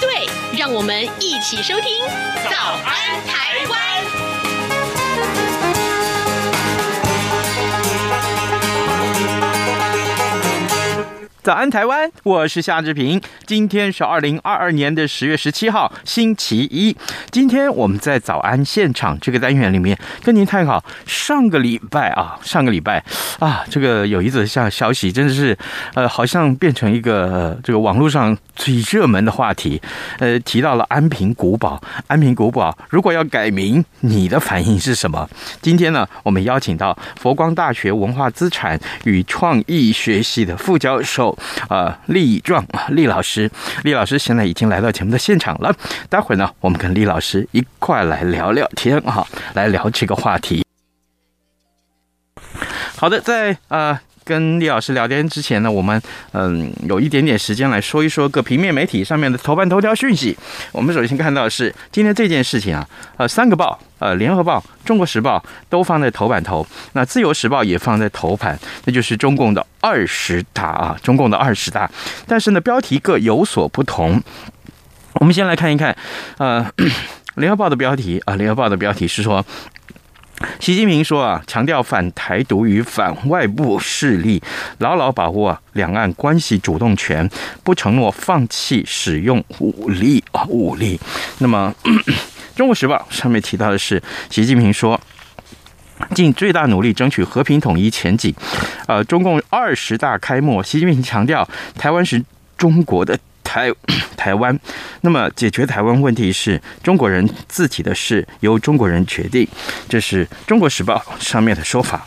对，让我们一起收听《早安台湾》。早安，台湾！我是夏志平。今天是二零二二年的十月十七号，星期一。今天我们在早安现场这个单元里面跟您探讨上个礼拜啊，上个礼拜啊，这个有一则消消息，真的是呃，好像变成一个、这个网络上最热门的话题。呃，提到了安平古堡，安平古堡如果要改名，你的反应是什么？今天呢，我们邀请到佛光大学文化资产与创意学系的副教授。啊，厉壮啊，厉老师，厉老师现在已经来到节目的现场了。待会儿呢，我们跟厉老师一块来聊聊天啊，来聊这个话题。好的，在啊跟李老师聊天之前呢，我们嗯有一点点时间来说一说各平面媒体上面的头版头条讯息。我们首先看到的是今天这件事情啊，呃，三个报。呃，联合报、中国时报都放在头版头，那自由时报也放在头版，那就是中共的二十大啊，中共的二十大，但是呢，标题各有所不同。我们先来看一看，呃，联合报的标题啊，联合报的标题是说，习近平说啊，强调反台独与反外部势力，牢牢把握两岸关系主动权，不承诺放弃使用武力啊，武力。那么。中国时报上面提到的是，习近平说，尽最大努力争取和平统一前景。呃，中共二十大开幕，习近平强调，台湾是中国的台台湾，那么解决台湾问题是中国人自己的事，由中国人决定。这是中国时报上面的说法。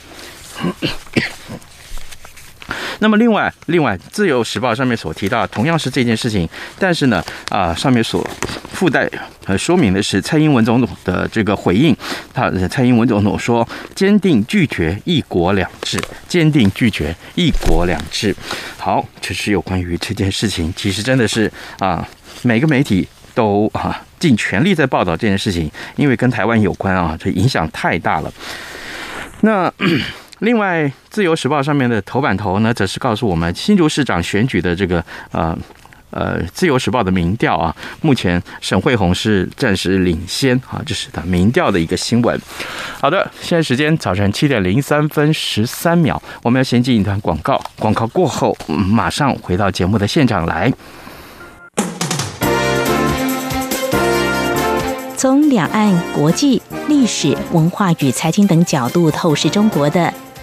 那么另外，另外，《自由时报》上面所提到同样是这件事情，但是呢，啊，上面所附带呃说明的是蔡英文总统的这个回应。他蔡英文总统说，坚定拒绝“一国两制”，坚定拒绝“一国两制”。好，这是有关于这件事情。其实真的是啊，每个媒体都啊尽全力在报道这件事情，因为跟台湾有关啊，这影响太大了。那。另外，《自由时报》上面的头版头呢，则是告诉我们新竹市长选举的这个呃呃，《自由时报》的民调啊，目前沈慧红是暂时领先啊，这是他民调的一个新闻。好的，现在时间早晨七点零三分十三秒，我们要先进一段广告，广告过后马上回到节目的现场来。从两岸、国际、历史、文化与财经等角度透视中国的。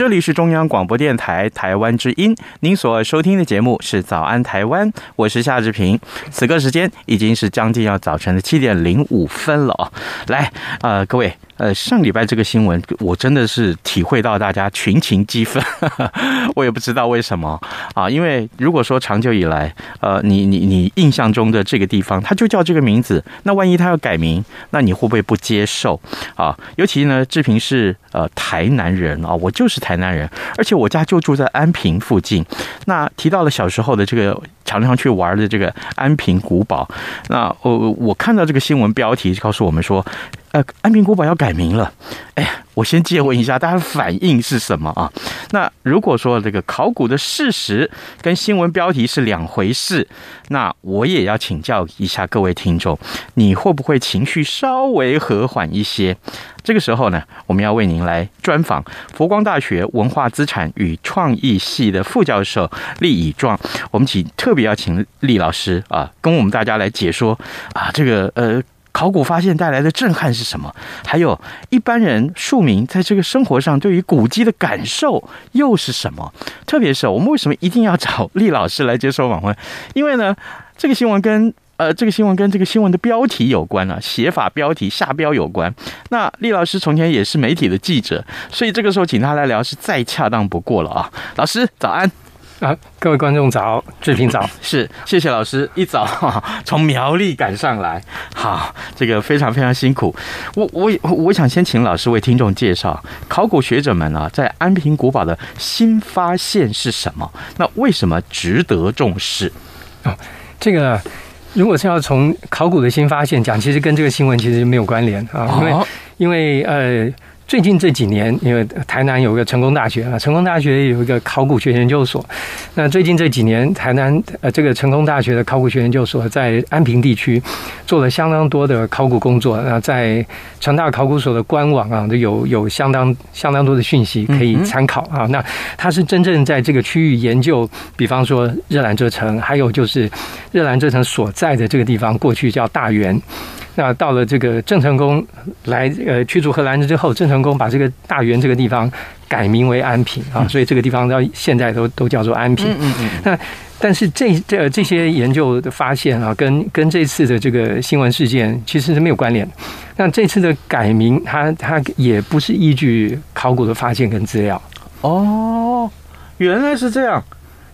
这里是中央广播电台台湾之音，您所收听的节目是《早安台湾》，我是夏志平。此刻时间已经是将近要早晨的七点零五分了哦。来，呃，各位。呃，上礼拜这个新闻，我真的是体会到大家群情激愤，我也不知道为什么啊。因为如果说长久以来，呃，你你你印象中的这个地方，它就叫这个名字，那万一它要改名，那你会不会不接受啊？尤其呢，志平是呃台南人啊，我就是台南人，而且我家就住在安平附近。那提到了小时候的这个常常去玩的这个安平古堡，那我我看到这个新闻标题告诉我们说。呃，安平古堡要改名了，哎，我先借问一下，大家反应是什么啊？那如果说这个考古的事实跟新闻标题是两回事，那我也要请教一下各位听众，你会不会情绪稍微和缓一些？这个时候呢，我们要为您来专访佛光大学文化资产与创意系的副教授厉以壮，我们请特别要请厉老师啊，跟我们大家来解说啊，这个呃。考古发现带来的震撼是什么？还有一般人庶民在这个生活上对于古迹的感受又是什么？特别是我们为什么一定要找厉老师来接受访问？因为呢，这个新闻跟呃，这个新闻跟这个新闻的标题有关啊，写法、标题、下标有关。那厉老师从前也是媒体的记者，所以这个时候请他来聊是再恰当不过了啊。老师早安。啊，各位观众早，志平早，是谢谢老师一早 从苗栗赶上来，好，这个非常非常辛苦。我我我想先请老师为听众介绍考古学者们啊，在安平古堡的新发现是什么？那为什么值得重视？哦，这个如果是要从考古的新发现讲，其实跟这个新闻其实没有关联啊，因为因为呃。最近这几年，因为台南有个成功大学啊，成功大学有一个考古学研究所。那最近这几年，台南呃这个成功大学的考古学研究所在安平地区做了相当多的考古工作。那在成大考古所的官网啊，都有有相当相当多的讯息可以参考啊。那它是真正在这个区域研究，比方说热兰遮城，还有就是热兰遮城所在的这个地方，过去叫大员。那到了这个郑成功来呃驱逐荷兰人之后，郑成功把这个大员这个地方改名为安平啊，所以这个地方到现在都都叫做安平。嗯嗯。那但是这这这些研究的发现啊，跟跟这次的这个新闻事件其实是没有关联。那这次的改名，它它也不是依据考古的发现跟资料。哦，原来是这样。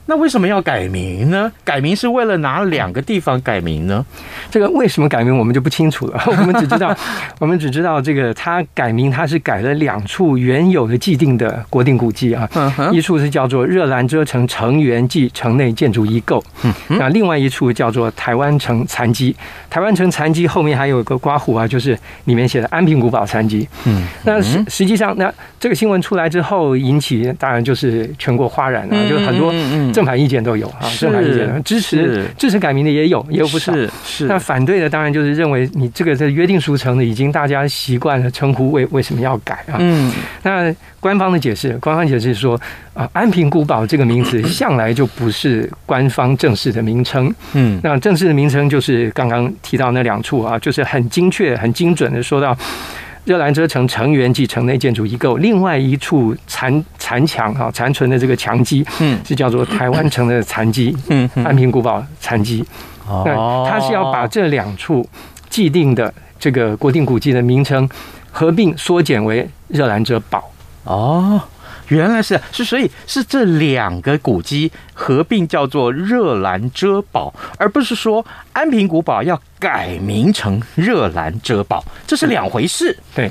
那为什么要改名呢？改名是为了哪两个地方改名呢？这个为什么改名我们就不清楚了。我们只知道，我们只知道这个他改名，他是改了两处原有的既定的国定古迹啊。一处是叫做热兰遮城城垣暨城内建筑遗构，那另外一处叫做台湾城残基。台湾城残基后面还有一个括弧啊，就是里面写的安平古堡残基。嗯，那实实际上，那这个新闻出来之后，引起当然就是全国哗然啊，就是很多正反意见都有啊，正反意见支持支持改名的也有，也有不少。是是。那反对的当然就是认为你这个在约定俗成的，已经大家习惯了称呼，为为什么要改啊？嗯。那官方的解释，官方解释说啊，安平古堡这个名字 向来就不是官方正式的名称。嗯。那正式的名称就是刚刚提到那两处啊，就是很精确、很精准的说到。热兰遮城城垣及城内建筑遗构，另外一处残残墙哈，残存的这个墙基，嗯，是叫做台湾城的残基，嗯，安平古堡残基。哦，那他是要把这两处既定的这个国定古迹的名称合并缩减为热兰遮堡。哦。原来是是，所以是这两个古迹合并叫做热兰遮堡，而不是说安平古堡要改名成热兰遮堡，这是两回事。对，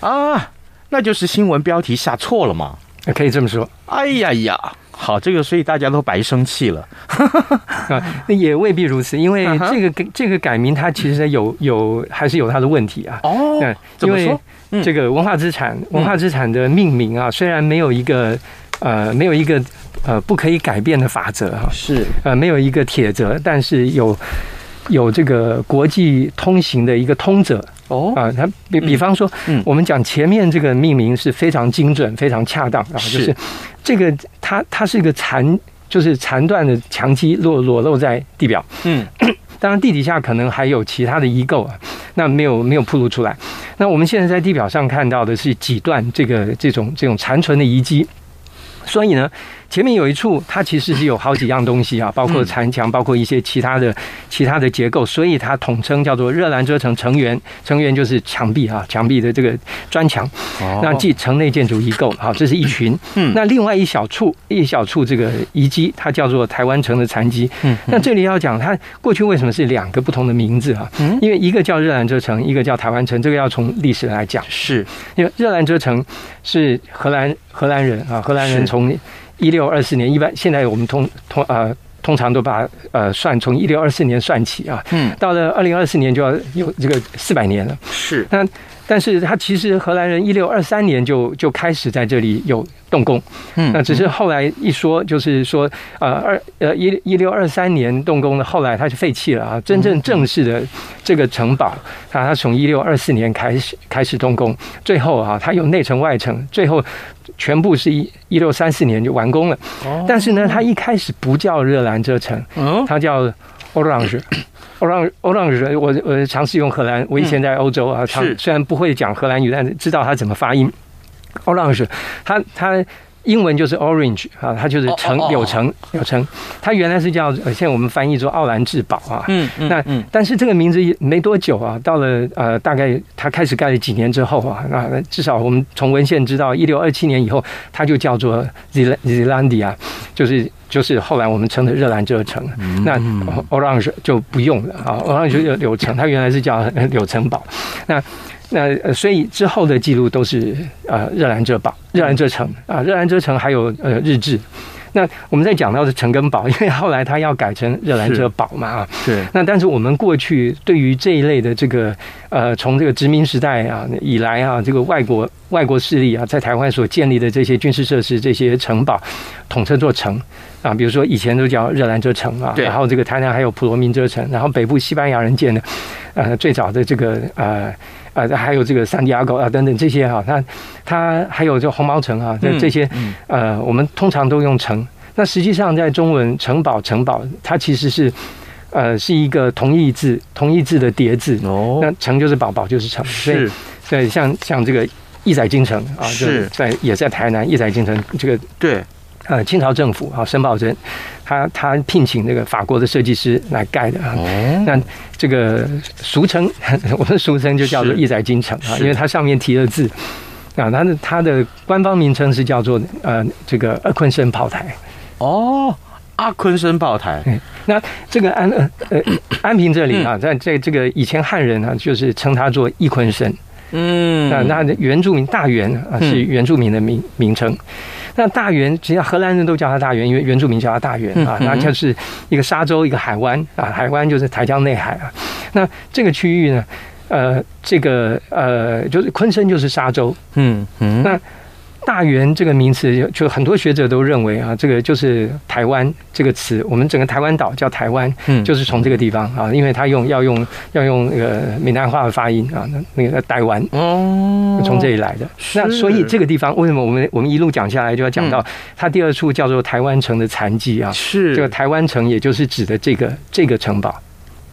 啊，那就是新闻标题下错了嘛？可以这么说。哎呀呀，好，这个所以大家都白生气了。啊，那也未必如此，因为这个这个改名它其实有有还是有它的问题啊。哦，怎么说？这个文化资产，文化资产的命名啊，虽然没有一个呃，没有一个呃不可以改变的法则哈，是呃没有一个铁则，但是有有这个国际通行的一个通则哦。啊，它比比方说，嗯。我们讲前面这个命名是非常精准、非常恰当啊，就是这个它它是一个残，就是残断的墙基裸裸露在地表，嗯。当然，地底下可能还有其他的遗构啊，那没有没有暴露出来。那我们现在在地表上看到的是几段这个这种这种残存的遗迹，所以呢，前面有一处，它其实是有好几样东西啊，包括残墙，包括一些其他的其他的结构，所以它统称叫做热兰遮城城垣。城垣就是墙壁啊，墙壁的这个砖墙。那即城内建筑遗构，好，这是一群。嗯，那另外一小处一小处这个遗迹，它叫做台湾城的残迹。嗯，那这里要讲它过去为什么是两个不同的名字啊？嗯，因为一个叫热兰遮城，一个叫台湾城，这个要从历史来讲。是因为热兰遮城是荷兰荷兰人啊，荷兰人从一六二四年，一般现在我们通通呃通常都把呃算从一六二四年算起啊，嗯，到了二零二四年就要有这个四百年了。是，那但是他其实荷兰人一六二三年就就开始在这里有动工，嗯，那只是后来一说就是说呃二呃一一六二三年动工的，后来他就废弃了啊，真正正式的这个城堡啊，他从一六二四年开始开始动工，最后啊，他有内城外城，最后。全部是一一六三四年就完工了，但是呢，它一开始不叫热兰遮城，它叫 Orange，Orange，Orange。我我尝试用荷兰，我以前在欧洲啊，虽然不会讲荷兰语，但是知道它怎么发音。Orange，它它。英文就是 Orange 啊，它就是城柳城柳城，它原来是叫现在我们翻译做奥兰治堡啊。嗯嗯。那但是这个名字没多久啊，到了呃大概它开始盖了几年之后啊，那至少我们从文献知道，一六二七年以后，它就叫做 Zeelandia，就是就是后来我们称的热兰遮城。那 Orange 就不用了啊，Orange 就柳城，它原来是叫 柳城堡。那那呃，所以之后的记录都是呃热兰遮堡、热兰遮城啊，热兰遮城还有呃日志。那我们在讲到的城根堡，因为后来它要改成热兰遮堡嘛啊。是。那但是我们过去对于这一类的这个呃，从这个殖民时代啊以来啊，这个外国外国势力啊在台湾所建立的这些军事设施、这些城堡，统称作城啊。比如说以前都叫热兰遮城啊，然后这个台南还有普罗民遮城，然后北部西班牙人建的呃最早的这个呃。啊，还有这个圣地亚哥啊等等这些哈，它它还有这红毛城啊，这这些呃，我们通常都用城。那实际上在中文城堡城堡，它其实是呃是一个同义字同义字的叠字哦。那城就是宝，宝就是城。是。对，像像这个义载京城啊，是在也在台南义载京城这个对。呃，清朝政府啊，申抱珍，他他聘请那个法国的设计师来盖的啊。哦。那这个俗称，我们俗称就叫做义载金城啊，因为它上面提了字啊，它的它的官方名称是叫做呃这个阿昆生炮台。哦，阿昆生炮台。那这个安呃安平这里啊，在在这个以前汉人啊，就是称它做一昆生。嗯。那那原住民大员啊，是原住民的名名称。那大原，只要荷兰人都叫它大圆，因为原住民叫它大圆啊。那就是一个沙洲，一个海湾啊，海湾就是台江内海啊。那这个区域呢，呃，这个呃，就是昆生就是沙洲。嗯嗯。那大员这个名词，就很多学者都认为啊，这个就是台湾这个词。我们整个台湾岛叫台湾，嗯，就是从这个地方啊，因为他用要用要用那个闽南话的发音啊，那那个台湾哦，从这里来的。那所以这个地方为什么我们我们一路讲下来就要讲到它第二处叫做台湾城的残迹啊？是这个台湾城，也就是指的这个这个城堡。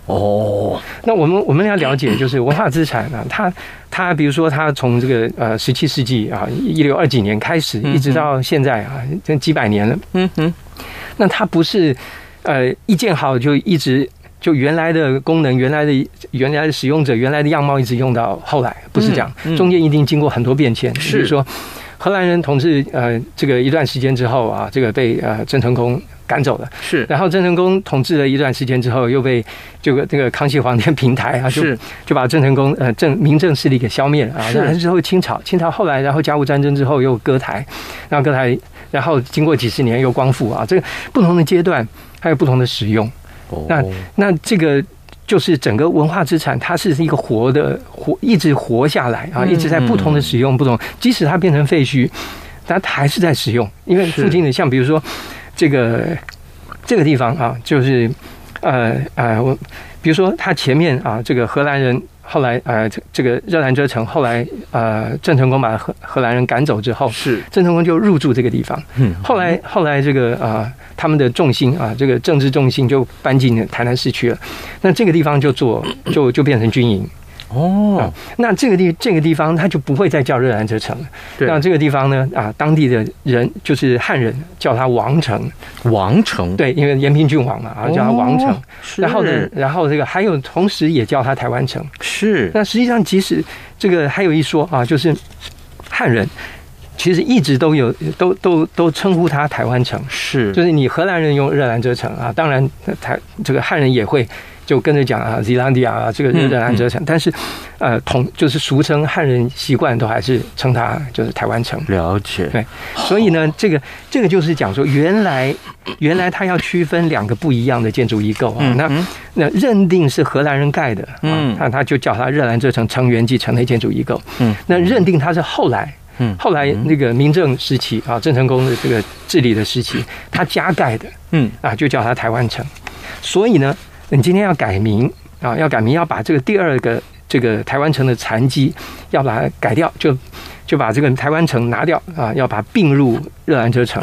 哦，那我们我们要了解，就是文化资产啊，它它比如说它从这个呃十七世纪啊一六二几年开始，一直到现在啊，这几百年了。嗯哼，那它不是呃一建好就一直就原来的功能、原来的原来的使用者、原来的样貌一直用到后来，不是这样，中间一定经过很多变迁。是，比如说荷兰人统治呃这个一段时间之后啊，这个被呃郑成功。赶走了，是。然后郑成功统治了一段时间之后，又被这个这个康熙皇帝平台啊，就就把郑成功呃政民政势力给消灭了啊。然后之后清朝，清朝后来然后甲午战争之后又割台，然后割台，然后经过几十年又光复啊。这个不同的阶段还有不同的使用。哦。那那这个就是整个文化资产，它是一个活的活，一直活下来啊，一直在不同的使用，不同。即使它变成废墟，但它还是在使用，因为附近的像比如说。这个这个地方啊，就是呃呃，我比如说他前面啊，这个荷兰人后来呃，这个热兰遮城后来呃，郑成功把荷荷兰人赶走之后，是郑成功就入住这个地方。嗯，后来后来这个啊，他们的重心啊，这个政治重心就搬进台南市区了。那这个地方就做就就变成军营。哦、嗯，那这个地这个地方它就不会再叫热兰遮城了。那这个地方呢啊，当地的人就是汉人叫它王城，王城对，因为延平郡王嘛，啊叫它王城。然后呢，然后这个还有同时也叫它台湾城。是。那实际上即使这个还有一说啊，就是汉人其实一直都有都都都称呼它台湾城。是。就是你荷兰人用热兰遮城啊，当然台这个汉人也会。就跟着讲啊，Zealandia 啊，这个热兰遮城，但是，呃，同就是俗称汉人习惯都还是称它就是台湾城。了解，对，所以呢，这个这个就是讲说，原来原来他要区分两个不一样的建筑遗构啊，那那认定是荷兰人盖的，嗯，那他就叫它热兰遮城城垣及城内建筑遗构，嗯，那认定它是后来，嗯，后来那个明政时期啊，郑成功的这个治理的时期，他加盖的，嗯，啊，就叫它台湾城，所以呢。你今天要改名啊，要改名，要把这个第二个这个台湾城的残基要把它改掉，就就把这个台湾城拿掉啊，要把它并入热兰遮城。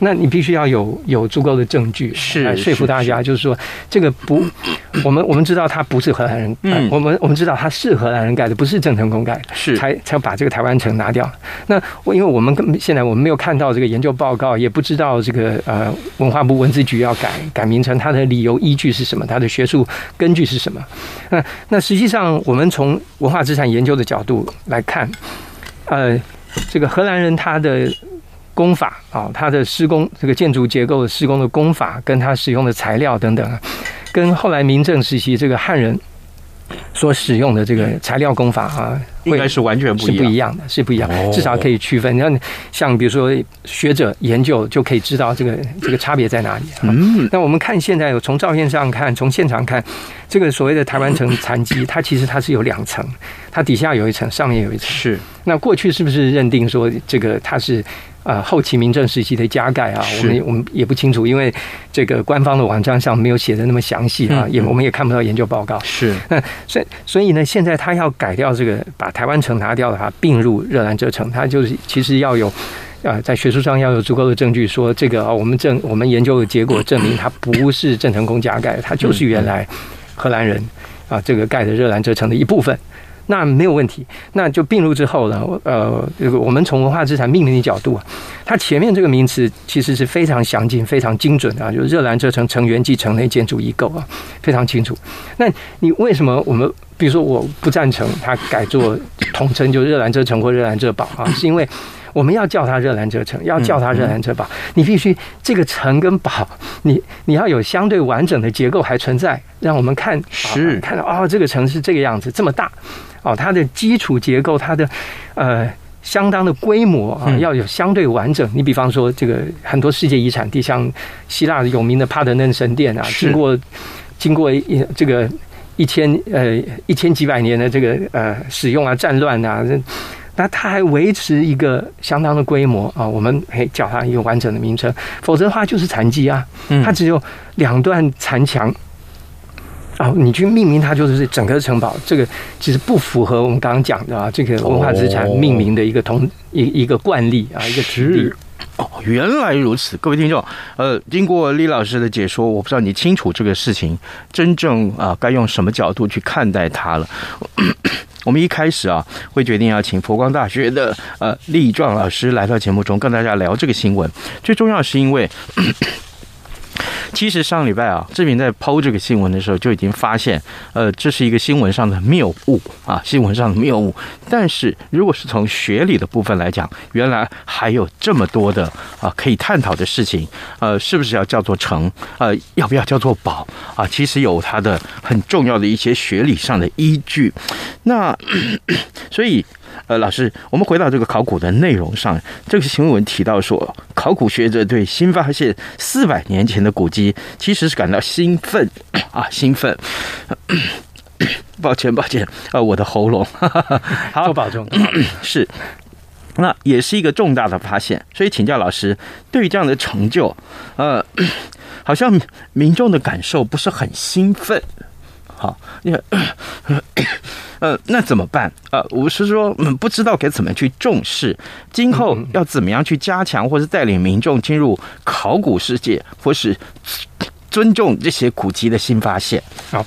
那你必须要有有足够的证据，是来说服大家，就是说这个不，我们我们知道他不是荷兰人，嗯，我们我们知道他是荷兰人盖的，不是郑成功盖的，是才才把这个台湾城拿掉。那我因为我们现在我们没有看到这个研究报告，也不知道这个呃文化部文字局要改改名称，它的理由依据是什么，它的学术根据是什么？那那实际上我们从文化资产研究的角度来看，呃，这个荷兰人他的。工法啊，它的施工这个建筑结构的施工的工法，跟它使用的材料等等，跟后来明郑时期这个汉人所使用的这个材料工法啊，应该是完全不一样，是不一样的，是不一样，至少可以区分。你看，像比如说学者研究就可以知道这个这个差别在哪里。嗯，那我们看现在有从照片上看，从现场看，这个所谓的台湾城残基，它其实它是有两层，它底下有一层，上面有一层。是。那过去是不是认定说这个它是？啊，后期明政时期的加盖啊，我们我们也不清楚，因为这个官方的网站上没有写的那么详细啊，也我们也看不到研究报告。是，那所以所以呢，现在他要改掉这个，把台湾城拿掉的话，并入热兰遮城，他就是其实要有啊，在学术上要有足够的证据，说这个啊，我们证我们研究的结果证明，它不是郑成功加盖，它就是原来荷兰人啊这个盖的热兰遮城的一部分。那没有问题，那就并入之后呢，呃，这个我们从文化资产命名的角度啊，它前面这个名词其实是非常详尽、非常精准的啊，就是热兰遮城城垣及城内建筑遗构啊，非常清楚。那你为什么我们比如说我不赞成它改做统称就热兰遮城或热兰遮堡啊？是因为我们要叫它热兰遮城，要叫它热兰遮堡，你必须这个城跟堡，你你要有相对完整的结构还存在，让我们看是看到哦，这个城是这个样子，这么大。哦，它的基础结构，它的呃相当的规模啊，要有相对完整。你比方说，这个很多世界遗产地，像希腊有名的帕德嫩神殿啊，经过经过一这个一千呃一千几百年的这个呃使用啊战乱啊，那它还维持一个相当的规模啊，我们可以叫它一个完整的名称。否则的话，就是残基啊，它只有两段残墙。啊，你去命名它就是整个城堡，这个其实不符合我们刚刚讲的啊，这个文化资产命名的一个同一一个惯例啊，一个指例。哦，原来如此，各位听众，呃，经过李老师的解说，我不知道你清楚这个事情真正啊该用什么角度去看待它了。我们一开始啊会决定要请佛光大学的呃李壮老师来到节目中跟大家聊这个新闻，最重要是因为。其实上礼拜啊，志平在抛这个新闻的时候就已经发现，呃，这是一个新闻上的谬误啊，新闻上的谬误。但是如果是从学理的部分来讲，原来还有这么多的啊可以探讨的事情，呃，是不是要叫做城？呃，要不要叫做宝？啊，其实有它的很重要的一些学理上的依据。那 所以。呃，老师，我们回到这个考古的内容上，这个新闻提到说，考古学者对新发现四百年前的古迹其实是感到兴奋 啊，兴奋。抱歉，抱歉，呃，我的喉咙。哈 哈好，多保重。是，那也是一个重大的发现，所以请教老师，对于这样的成就，呃，好像民众的感受不是很兴奋。好，你看。呃，那怎么办？呃，我是说，嗯，不知道该怎么去重视，今后要怎么样去加强，或是带领民众进入考古世界，或是尊重这些古籍的新发现。好，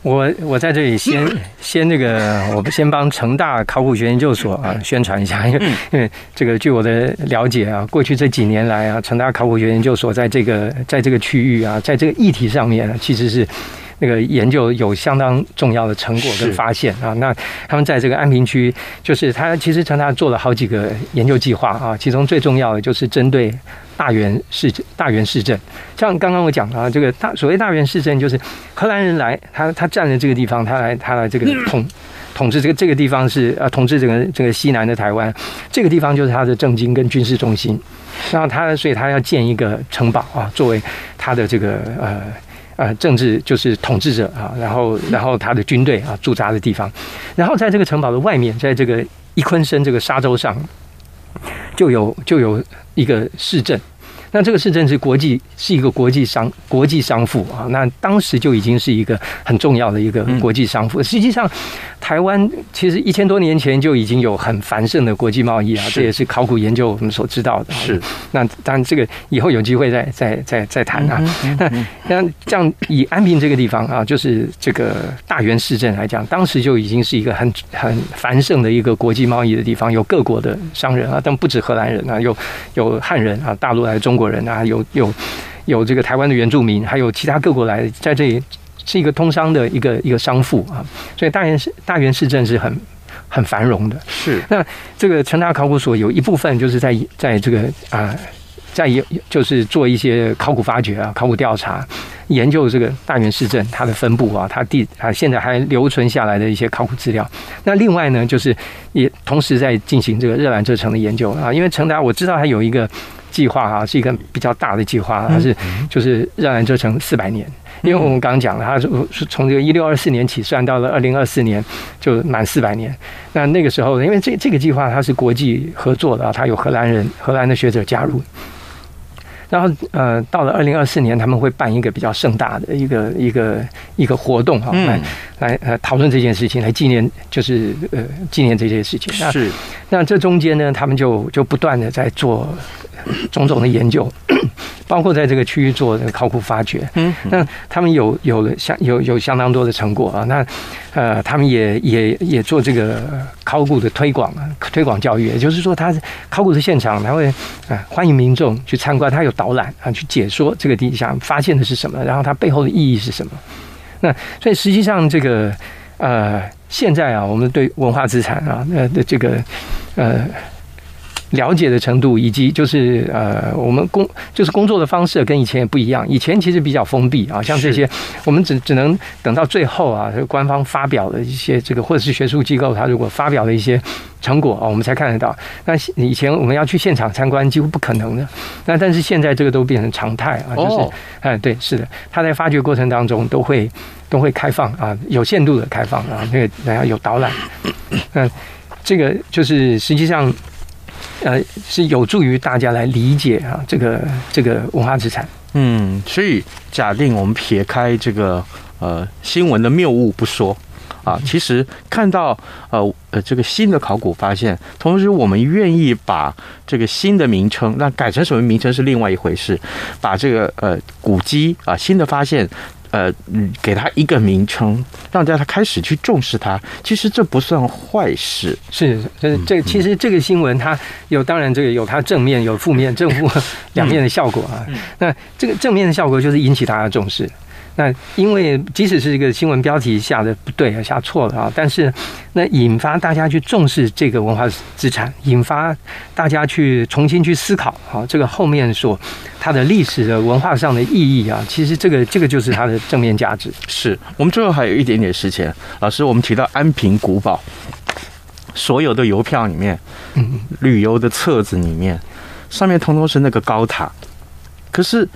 我我在这里先 先那个，我们先帮成大考古学研究所啊宣传一下，因为因为这个据我的了解啊，过去这几年来啊，成大考古学研究所在这个在这个区域啊，在这个议题上面呢，其实是。那个研究有相当重要的成果跟发现啊，那他们在这个安平区，就是他其实成大做了好几个研究计划啊，其中最重要的就是针对大员市大员市镇，像刚刚我讲啊，这个大所谓大员市镇，就是荷兰人来，他他占了这个地方，他来他来这个 统统治这个这个地方是呃统治整个这个西南的台湾，这个地方就是他的政经跟军事中心，然后他所以他要建一个城堡啊，作为他的这个呃。呃，政治就是统治者啊，然后，然后他的军队啊驻扎的地方，然后在这个城堡的外面，在这个伊昆森这个沙洲上，就有就有一个市镇。那这个市政是国际是一个国际商国际商埠啊，那当时就已经是一个很重要的一个国际商埠。实际上，台湾其实一千多年前就已经有很繁盛的国际贸易啊，这也是考古研究我们所知道的。是，那当然这个以后有机会再再再再谈啊。那那这样以安平这个地方啊，就是这个大员市政来讲，当时就已经是一个很很繁盛的一个国际贸易的地方，有各国的商人啊，但不止荷兰人啊，有有汉人啊，大陆来中国。人啊，有有有这个台湾的原住民，还有其他各国来，在这里是一个通商的一个一个商埠啊，所以大原市大原市镇是很很繁荣的。是，那这个成大考古所有一部分就是在在这个啊，在有就是做一些考古发掘啊、考古调查，研究这个大原市镇它的分布啊，它地啊现在还留存下来的一些考古资料。那另外呢，就是也同时在进行这个热兰遮城的研究啊，因为成达我知道它有一个。计划哈是一个比较大的计划，它是就是让人遮城四百年，因为我们刚刚讲了，它是从这个一六二四年起算到了二零二四年就满四百年。那那个时候，因为这这个计划它是国际合作的啊，它有荷兰人、荷兰的学者加入。然后呃，到了二零二四年，他们会办一个比较盛大的一个一个一个活动哈，来来呃讨论这件事情，来纪念就是呃纪念这件事情。是。那这中间呢，他们就就不断的在做。种种的研究，包括在这个区域做的考古发掘，嗯，那他们有有了相有有相当多的成果啊。那呃，他们也也也做这个考古的推广啊，推广教育。也就是说，他考古的现场，他会啊欢迎民众去参观，他有导览啊，去解说这个地下发现的是什么，然后它背后的意义是什么。那所以实际上，这个呃，现在啊，我们对文化资产啊，那的这个呃。了解的程度，以及就是呃，我们工就是工作的方式跟以前也不一样。以前其实比较封闭啊，像这些，我们只只能等到最后啊，官方发表的一些这个，或者是学术机构，他如果发表了一些成果啊，我们才看得到。那以前我们要去现场参观，几乎不可能的。那但是现在这个都变成常态啊，就是哎，对，是的，他在发掘过程当中都会都会开放啊，有限度的开放啊，那个然后有导览，嗯，这个就是实际上。呃，是有助于大家来理解啊，这个这个文化资产。嗯，所以假定我们撇开这个呃新闻的谬误不说啊，其实看到呃呃这个新的考古发现，同时我们愿意把这个新的名称，那改成什么名称是另外一回事，把这个呃古迹啊新的发现。呃，给他一个名称，让大家开始去重视它。其实这不算坏事，是，是这其实这个新闻它有，当然这个有它正面有负面，正负 两面的效果啊。那这个正面的效果就是引起大家重视。那因为即使是一个新闻标题下的不对啊，下错了啊，但是那引发大家去重视这个文化资产，引发大家去重新去思考啊，这个后面所它的历史的文化上的意义啊，其实这个这个就是它的正面价值。是我们最后还有一点点时间，老师，我们提到安平古堡，所有的邮票里面，嗯，旅游的册子里面，上面通通是那个高塔，可是。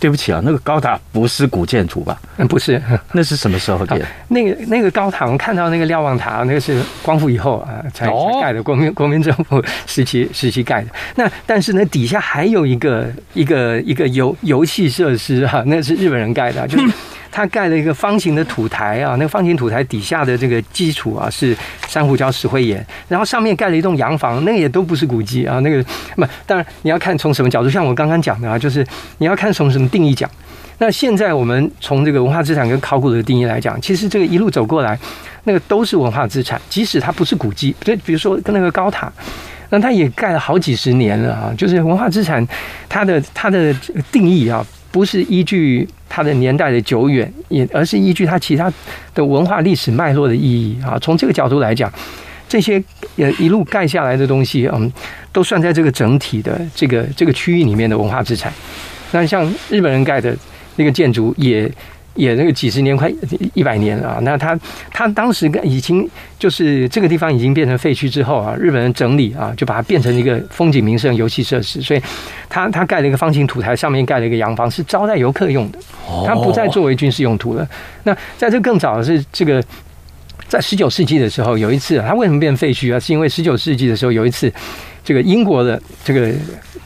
对不起啊，那个高塔不是古建筑吧？嗯，不是，那是什么时候的？那个那个高塔，我们看到那个瞭望塔，那个是光复以后啊才，才盖的，国民国民政府时期时期盖的。那但是呢，底下还有一个一个一个游游戏设施哈、啊，那是日本人盖的，就是。它盖了一个方形的土台啊，那个方形土台底下的这个基础啊是珊瑚礁石灰岩，然后上面盖了一栋洋房，那个也都不是古迹啊，那个不，当然你要看从什么角度，像我刚刚讲的啊，就是你要看从什么定义讲。那现在我们从这个文化资产跟考古的定义来讲，其实这个一路走过来，那个都是文化资产，即使它不是古迹，就比如说跟那个高塔，那它也盖了好几十年了啊。就是文化资产，它的它的定义啊，不是依据它的年代的久远，也而是依据它其他的文化历史脉络的意义啊。从这个角度来讲，这些呃一路盖下来的东西，嗯，都算在这个整体的这个这个区域里面的文化资产。那像日本人盖的那个建筑也。也那个几十年，快一百年了啊！那他他当时已经就是这个地方已经变成废墟之后啊，日本人整理啊，就把它变成一个风景名胜、游戏设施。所以他他盖了一个方形土台，上面盖了一个洋房，是招待游客用的。它不再作为军事用途了。那在这更早的是这个，在十九世纪的时候，有一次它为什么变废墟啊？是因为十九世纪的时候有一次。这个英国的这个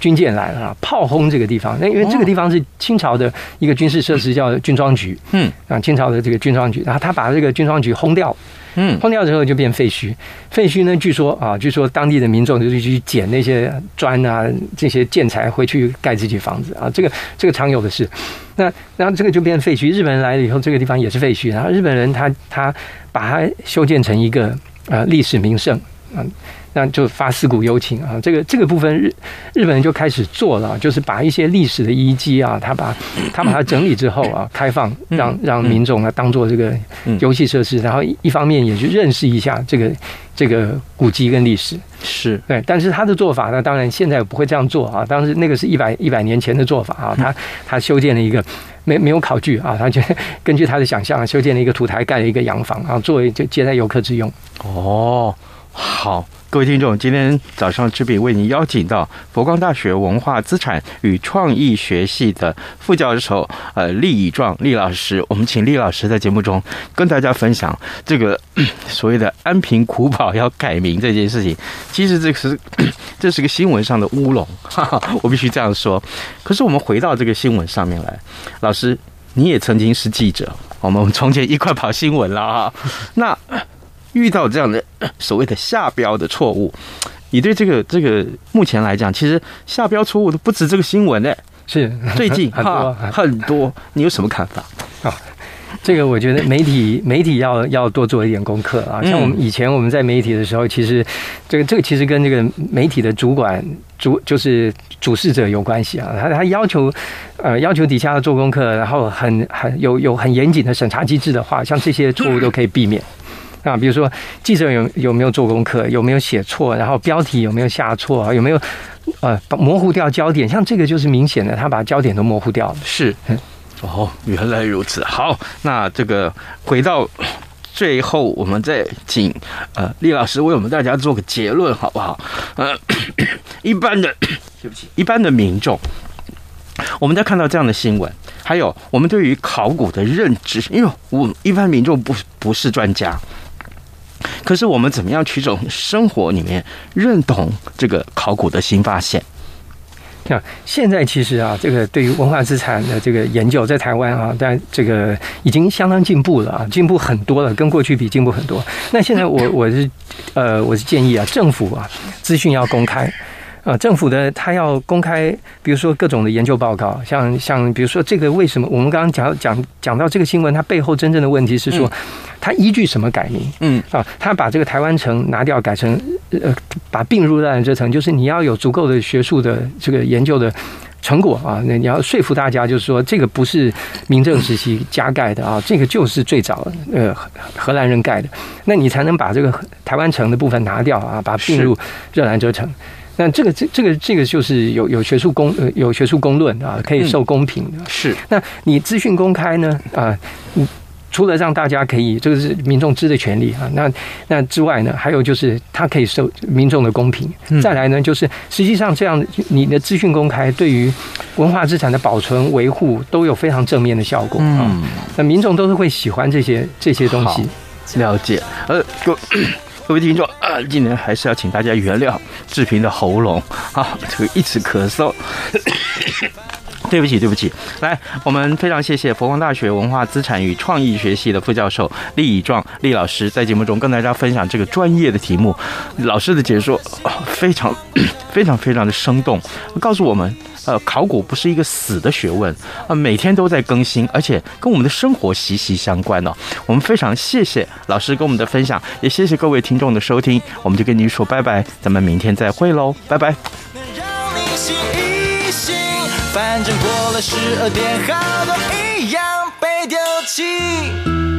军舰来了啊，炮轰这个地方。那因为这个地方是清朝的一个军事设施，叫军装局。嗯，啊，清朝的这个军装局，然后他把这个军装局轰掉。嗯，轰掉之后就变废墟。废墟呢，据说啊，据说当地的民众就是去捡那些砖啊，这些建材回去盖自己房子啊。这个这个常有的事。那然后这个就变废墟。日本人来了以后，这个地方也是废墟。然后日本人他他把它修建成一个呃历史名胜啊。那就发四股幽情啊，这个这个部分日日本人就开始做了，就是把一些历史的遗迹啊，他把他把它整理之后啊，开放让让民众呢当做这个游戏设施，然后一方面也去认识一下这个这个古迹跟历史。是对，但是他的做法呢，当然现在不会这样做啊，当时那个是一百一百年前的做法啊，他他修建了一个没没有考据啊，他就 根据他的想象修建了一个土台，盖了一个洋房啊，作为就接待游客之用。哦，好。各位听众，今天早上志平为您邀请到佛光大学文化资产与创意学系的副教授呃厉以壮厉老师，我们请厉老师在节目中跟大家分享这个 所谓的安平古堡要改名这件事情。其实这是 这是个新闻上的乌龙，哈哈，我必须这样说。可是我们回到这个新闻上面来，老师你也曾经是记者，我们从前一块跑新闻了啊，那。遇到这样的所谓的下标的错误，你对这个这个目前来讲，其实下标错误都不止这个新闻呢，是最近 很多很多，你有什么看法啊？这个我觉得媒体媒体要要多做一点功课啊。像我们以前我们在媒体的时候，其实这个这个其实跟这个媒体的主管主就是主事者有关系啊。他他要求呃要求底下要做功课，然后很很有有很严谨的审查机制的话，像这些错误都可以避免。啊，比如说记者有有没有做功课，有没有写错，然后标题有没有下错，有没有呃模糊掉焦点，像这个就是明显的，他把焦点都模糊掉了。是，哦，原来如此。好，那这个回到最后，我们再请呃厉老师为我们大家做个结论，好不好？呃，一般的，对不起，一般的民众，我们在看到这样的新闻，还有我们对于考古的认知，因为我一般民众不不是专家。可是我们怎么样去从生活里面认同这个考古的新发现？那现在其实啊，这个对于文化资产的这个研究，在台湾啊，但这个已经相当进步了啊，进步很多了，跟过去比进步很多。那现在我我是呃，我是建议啊，政府啊，资讯要公开。啊，政府的他要公开，比如说各种的研究报告，像像比如说这个为什么我们刚刚讲讲讲到这个新闻，它背后真正的问题是说，它依据什么改名？嗯啊，他把这个台湾城拿掉，改成呃，把并入热兰遮城，就是你要有足够的学术的这个研究的成果啊，那你要说服大家，就是说这个不是民政时期加盖的啊，这个就是最早呃荷兰人盖的，那你才能把这个台湾城的部分拿掉啊，把它并入热兰遮城。那这个这这个这个就是有有学术公呃有学术公论啊，可以受公平的。是，那你资讯公开呢？啊，除了让大家可以这个是民众知的权利啊，那那之外呢，还有就是它可以受民众的公平。再来呢，就是实际上这样你的资讯公开对于文化资产的保存维护都有非常正面的效果啊。那民众都是会喜欢这些这些东西。了解，呃，各位听众啊，今天还是要请大家原谅志平的喉咙啊，这个一直咳嗽。对不起，对不起。来，我们非常谢谢佛光大学文化资产与创意学系的副教授厉以壮厉老师，在节目中跟大家分享这个专业的题目。老师的解说 非常非常非常的生动，告诉我们，呃，考古不是一个死的学问，呃，每天都在更新，而且跟我们的生活息息相关哦。我们非常谢谢老师跟我们的分享，也谢谢各位听众的收听，我们就跟您说拜拜，咱们明天再会喽，拜拜。反正过了十二点，好多一样被丢弃。